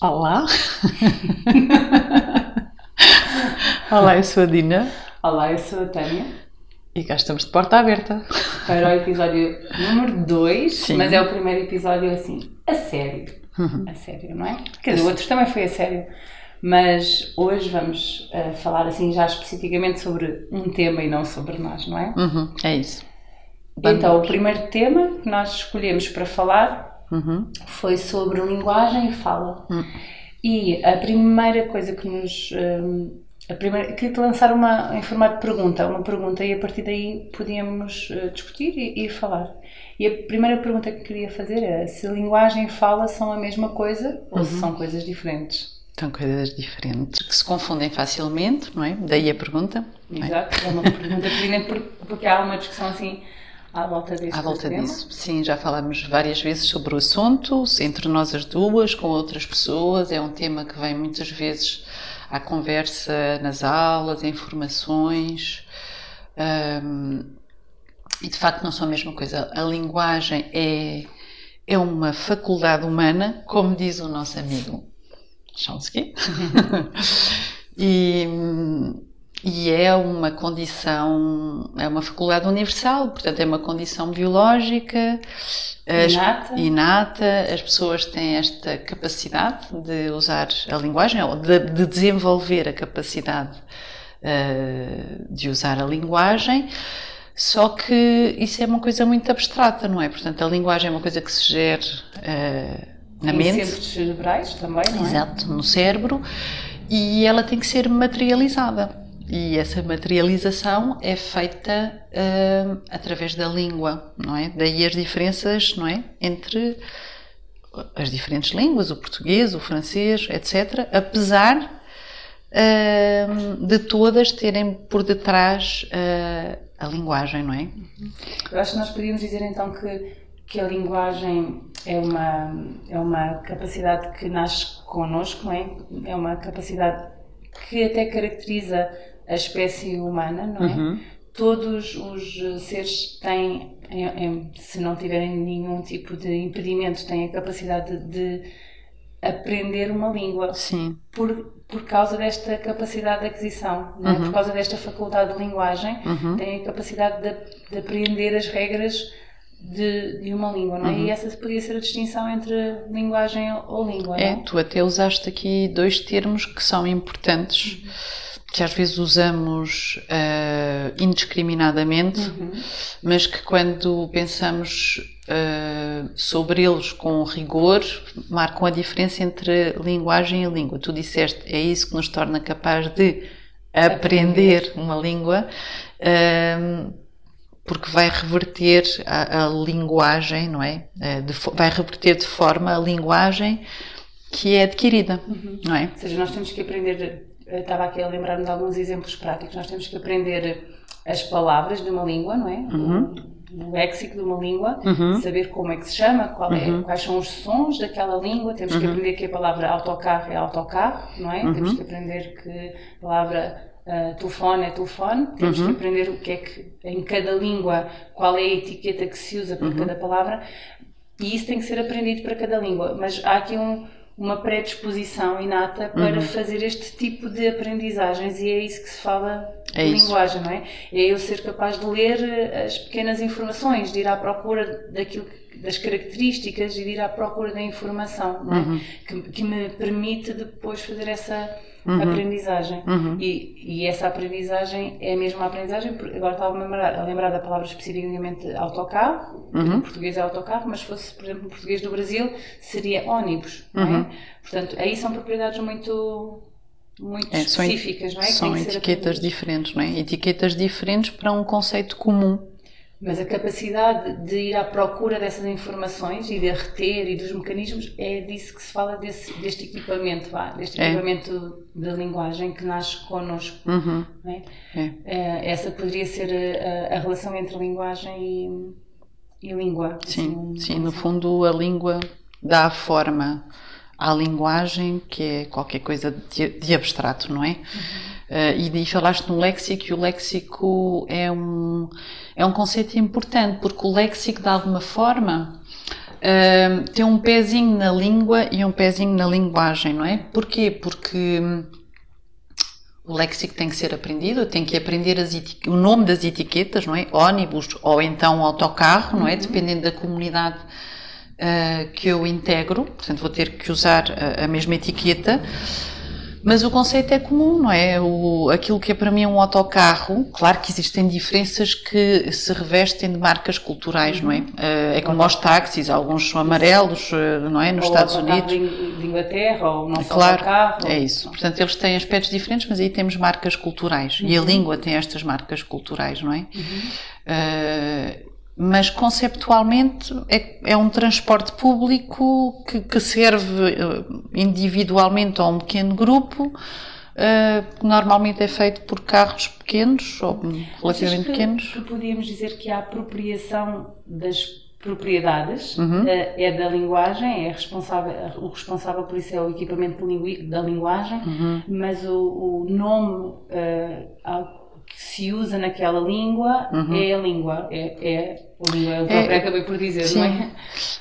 Olá! Olá, eu sou a Dina Olá, eu sou a Tânia e cá estamos de porta aberta. para o episódio número 2, Sim. mas é o primeiro episódio assim, a sério. A sério, não é? Quer dizer, o outro também foi a sério. Mas hoje vamos eh, falar assim já especificamente sobre um tema e não sobre nós, não é? Uhum, é isso. Então, o primeiro tema que nós escolhemos para falar Uhum, foi sobre linguagem e fala. Hum. E a primeira coisa que nos. hum, a primeira, queria te lançar uma, em formato de pergunta, uma pergunta, e a partir daí podíamos eh, discutir e, e falar. E a primeira pergunta que queria fazer era se linguagem e fala são a mesma coisa ou se são coisas diferentes. São coisas diferentes que se confundem facilmente, não é? Daí a pergunta. é? Exato, é uma pergunta pertinente por- porque há uma discussão assim à volta deste À volta disso. Sim, já falamos várias vezes sobre o assunto, entre nós as duas, com outras pessoas. É um tema que vem muitas vezes à conversa nas aulas, em formações. Ahm, e de facto não são a mesma coisa. A linguagem é, é uma faculdade humana, como diz o nosso amigo Chomsky. e, e é uma condição, é uma faculdade universal, portanto é uma condição biológica, as- Inata. inata, as pessoas têm esta capacidade de usar a linguagem, ou de, de desenvolver a capacidade eh, de usar a linguagem, só que isso é uma coisa muito abstrata, não é? Portanto, a linguagem é uma coisa que se gera eh, na em mente. centros cerebrais também, não é? Exato, no cérebro e ela tem que ser materializada. E essa materialização é feita hum, através da língua, não é? Daí as diferenças, não é? Entre as diferentes línguas, o português, o francês, etc. Apesar hum, de todas terem por detrás ah, a linguagem, não é? Eu acho que nós podíamos dizer então que, que a linguagem é uma, é uma capacidade que nasce connosco, não é? É uma capacidade que até caracteriza a espécie humana, não é? Todos os eh, seres têm, se não tiverem nenhum tipo de impedimento, têm a capacidade de aprender uma língua Sim. por, por causa desta capacidade de aquisição, não é? por causa desta faculdade de linguagem, têm a capacidade de, de apreender as regras de, de uma língua, não é? E essa podia ser a distinção entre linguagem ou língua, É, não é? tu até usaste aqui dois termos que são importantes, que às vezes usamos ah, indiscriminadamente, mas que quando pensamos ah, sobre eles com rigor, marcam a diferença entre linguagem e língua. Tu disseste, é isso que nos torna capaz de aprender uma língua. ah, porque vai reverter a, a linguagem, não é? De vai reverter de forma a linguagem que é adquirida, não é? Ou seja, nós temos que aprender, eu estava aqui a lembrar-me de alguns exemplos práticos, nós temos que aprender as palavras de uma língua, não é? O, o léxico de uma língua, saber como é que se chama, é, quais são os sons daquela língua, temos que aprender que a palavra autocarro é autocarro, não é? Temos que aprender que a palavra ah, telefone é telefone, temos que aprender o que é que, em cada língua, qual é a etiqueta que se usa para cada palavra, e isso tem que ser aprendido para cada língua, mas há aqui um- uma predisposição inata para Uhum. fazer este tipo de aprendizagens e é isso que se fala É de isso. linguagem, não é? É eu ser capaz de ler eh, as pequenas informações, de ir à procura daquilo das características e de ir à procura da informação, não é? Uhum. que, que me permite depois fazer essa Uhum. aprendizagem. E, e essa aprendizagem é a mesma aprendizagem, agora estava a lembrar, a lembrar da palavra especificamente autocarro, Uhum. português é autocarro, mas se fosse, por exemplo, português do Brasil, seria ónibus, não Uhum. é? Portanto, aí são propriedades muito, muito É, são, específicas, não é? São etiquetas diferentes, não é? Etiquetas diferentes para um conceito comum. Mas a capacidade de ir à procura dessas informações e de a reter e dos mecanismos é disso que se fala desse, deste equipamento, vá, deste É. equipamento de linguagem que nasce connosco. Uhum. é? É. Eh, essa poderia ser a, a- a relação entre linguagem e, e língua. Sim, Assim, sim, no fundo a língua dá forma à linguagem, que é qualquer coisa de, de abstrato, não é? Eh, e, e falaste no léxico, e o léxico é um, é um conceito importante, porque o léxico, de alguma forma, uh, tem um pezinho na língua e um pezinho na linguagem, não é? Porquê? Porque hum, o léxico tem que ser aprendido, tem que aprender o nome das etiquetas, não é? Ónibus ou então autocarro, não é? Uhum. Dependendo da comunidade uh, que eu integro, portanto vou ter que usar a, a mesma etiqueta. Mas o conceito é comum, não é? O, aquilo que é para mim um autocarro, claro que existem diferenças que se revestem de marcas culturais, não é? Eh, é como os táxis, alguns são amarelos, eh, não é? Nos ou Estados Unidos. De Inglaterra, ou não claro, carro. É isso. Portanto, eles têm aspectos diferentes, mas aí temos marcas culturais. Uhum. E a uhum. língua tem estas marcas culturais, não é? Uhum. Uh, mas conceptualmente é, é, um transporte público que, que, serve eh, individualmente a um pequeno grupo, uh, normalmente é feito por carros pequenos ou relativamente que, pequenos. Que podíamos dizer que a apropriação das propriedades uhum. uh, é da linguagem, é responsável, o responsável por isso é o equipamento da linguagem, uhum. mas o, o nome uh, que se usa naquela língua uhum. é a língua, é, é a língua, é o próprio é, acabei por dizer, sim. não é?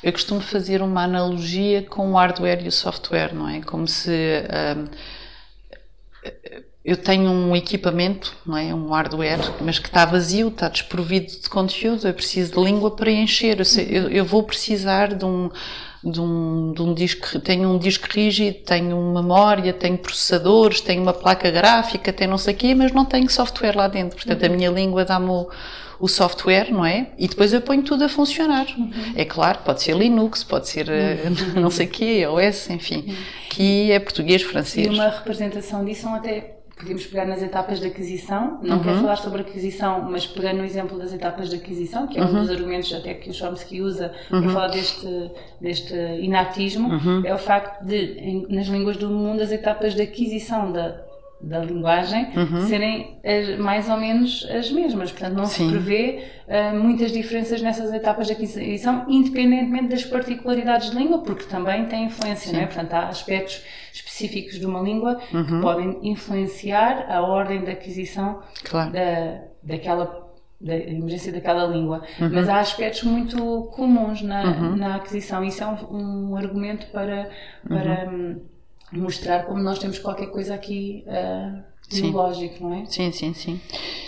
Eu costumo fazer uma analogia com o hardware e o software, não é? Como se um, eu tenho um equipamento, não é? Um hardware, mas que está vazio, está desprovido de conteúdo, eu preciso de língua para encher, eu, sei, eu, eu vou precisar de um de um, de um disco, tenho um disco rígido, tenho uma memória, tenho processadores, tenho uma placa gráfica, tenho não sei o quê, mas não tenho software lá dentro. Portanto, uhum. a minha língua dá-me o, o, software, não é? E depois eu ponho tudo a funcionar. Uhum. É claro, pode ser Linux, pode ser uhum. não sei o quê, OS, enfim. Uhum. Que é português, francês. E uma representação disso são até podemos pegar nas etapas de aquisição. Não uhum. quero falar sobre aquisição, mas pegando no exemplo das etapas de aquisição, que é um uhum. dos argumentos até que o Chomsky usa uhum. para falar deste, deste inatismo, uhum. é o facto de, em, nas línguas do mundo, as etapas de aquisição da, da linguagem uhum. serem as, mais ou menos as mesmas. Portanto, não Sim. se prevê uh, muitas diferenças nessas etapas de aquisição, independentemente das particularidades de língua, porque também tem influência, não é? Portanto, há aspectos específicos de uma língua uhum. que podem influenciar a ordem de aquisição claro. da, daquela da emergência daquela língua, uhum. mas há aspectos muito comuns na, uhum. na aquisição. Isso é um, um argumento para, para uhum. Hum, mostrar como nós temos qualquer coisa aqui uh, lógico, não é? Sim, sim, sim.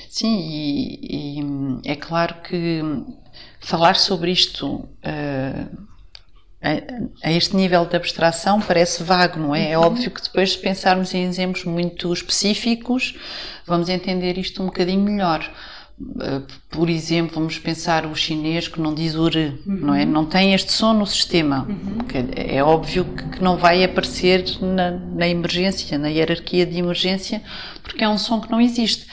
Sim, e, e, é claro que falar sobre isto uh, a, a, este nível de abstração parece vago, não é? É uhum. óbvio que depois, se pensarmos em exemplos muito específicos, vamos entender isto um bocadinho melhor. Uh, por exemplo, vamos pensar o chinês que não diz ure, uhum. não é? Não tem este som no sistema. Uhum. É óbvio que não vai aparecer na, na emergência, na hierarquia de emergência, porque é um som que não existe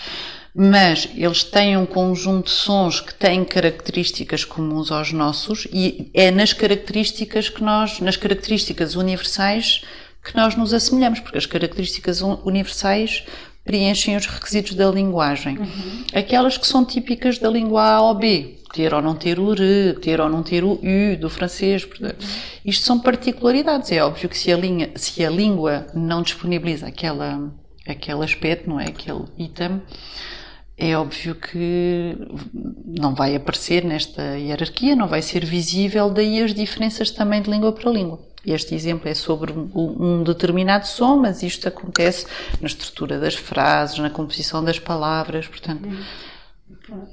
mas eles têm um conjunto de sons que têm características comuns aos nossos e é nas características que nós, nas características universais que nós nos assemelhamos, porque as características universais preenchem os requisitos da linguagem. Uhum. Aquelas que são típicas da língua A ou B, ter ou não ter o R, ter ou não ter o U do francês. Portanto, uhum. Isto são particularidades. É óbvio que se a, linha, se a língua não disponibiliza aquela, aquele aspecto, não é? Aquele item, é óbvio que não vai aparecer nesta hierarquia, não vai ser visível, daí as diferenças também de língua para língua. Este exemplo é sobre um determinado som, mas isto acontece na estrutura das frases, na composição das palavras, portanto.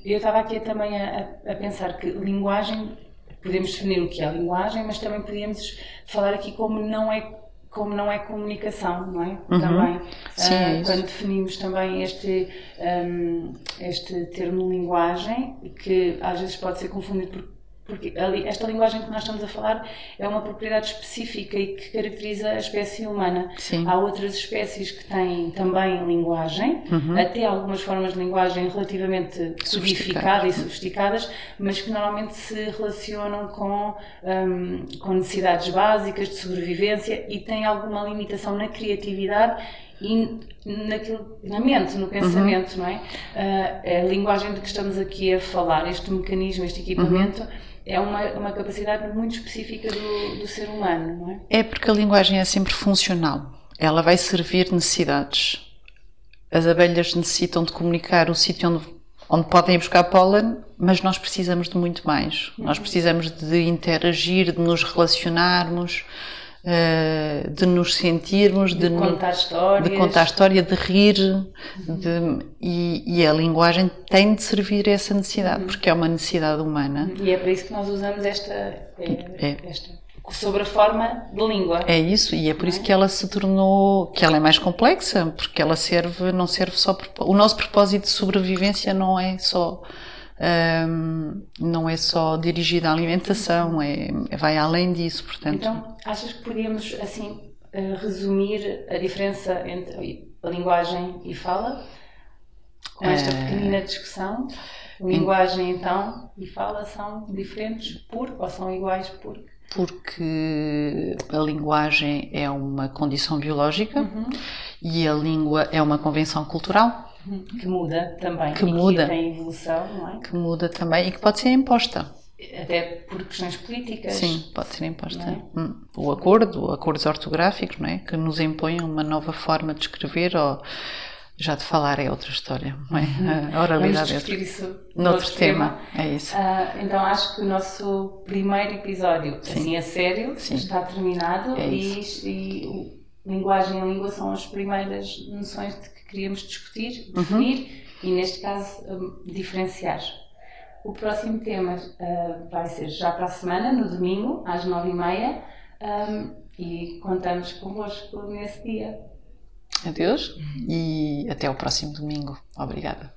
Eu estava aqui também a, a pensar que linguagem, podemos definir o que é linguagem, mas também podíamos falar aqui como não é como não é comunicação, não é? Uhum. Também, Sim, uh, é quando definimos também este, um, este termo linguagem, que às vezes pode ser confundido por porque esta linguagem que nós estamos a falar é uma propriedade específica e que caracteriza a espécie humana. Sim. Há outras espécies que têm também linguagem, uhum. até algumas formas de linguagem relativamente sofisticada e sofisticadas, mas que normalmente se relacionam com, um, com necessidades básicas de sobrevivência e têm alguma limitação na criatividade e naquilo, na mente, no pensamento, uhum. não é? Uh, a linguagem de que estamos aqui a falar, este mecanismo, este equipamento. Uhum é uma, uma capacidade muito específica do, do ser humano, não é? É porque a linguagem é sempre funcional. Ela vai servir necessidades. As abelhas necessitam de comunicar o sítio onde, onde podem ir buscar pólen, mas nós precisamos de muito mais. Nós precisamos de interagir, de nos relacionarmos, eh, de nos sentirmos, de, de contar histórias, de contar história, de rir, de, e, e, a linguagem tem de servir a essa necessidade, uhum. porque é uma necessidade humana. E é para isso que nós usamos esta, é, é. esta sobre a forma de língua. É isso, e é por isso que ela se tornou, que ela é mais complexa, porque ela serve, não serve só, o nosso propósito de sobrevivência não é só, um, não é só dirigido à alimentação, é, vai além disso, portanto. Então, achas que podíamos, assim, eh, resumir a diferença entre a linguagem e fala? Com esta é... pequenina discussão? Linguagem, então, e fala são diferentes por ou são iguais por? porque a linguagem é uma condição biológica uhum. e a língua é uma convenção cultural. Que muda também. Que muda. Que tem evolução, não é? Que muda também e que pode ser imposta. Até por questões políticas. Sim, pode ser imposta. É? Hum. O acordo, acordos ortográficos, não é? Que nos impõem uma nova forma de escrever ou já de falar é outra história, não é? Uhum. A oralidade Vamos é outra. isso noutro tema. tema. É isso. Uh, então acho que o nosso primeiro episódio, Sim. assim a sério, Sim. está terminado é e, e linguagem e língua são as primeiras noções de que queríamos discutir, uhum. definir uhum. e neste caso um, diferenciar. O próximo tema uh, vai ser já para a semana, no domingo, às nove e meia, um, e contamos convosco nesse dia. Adeus e até o próximo domingo. Obrigada.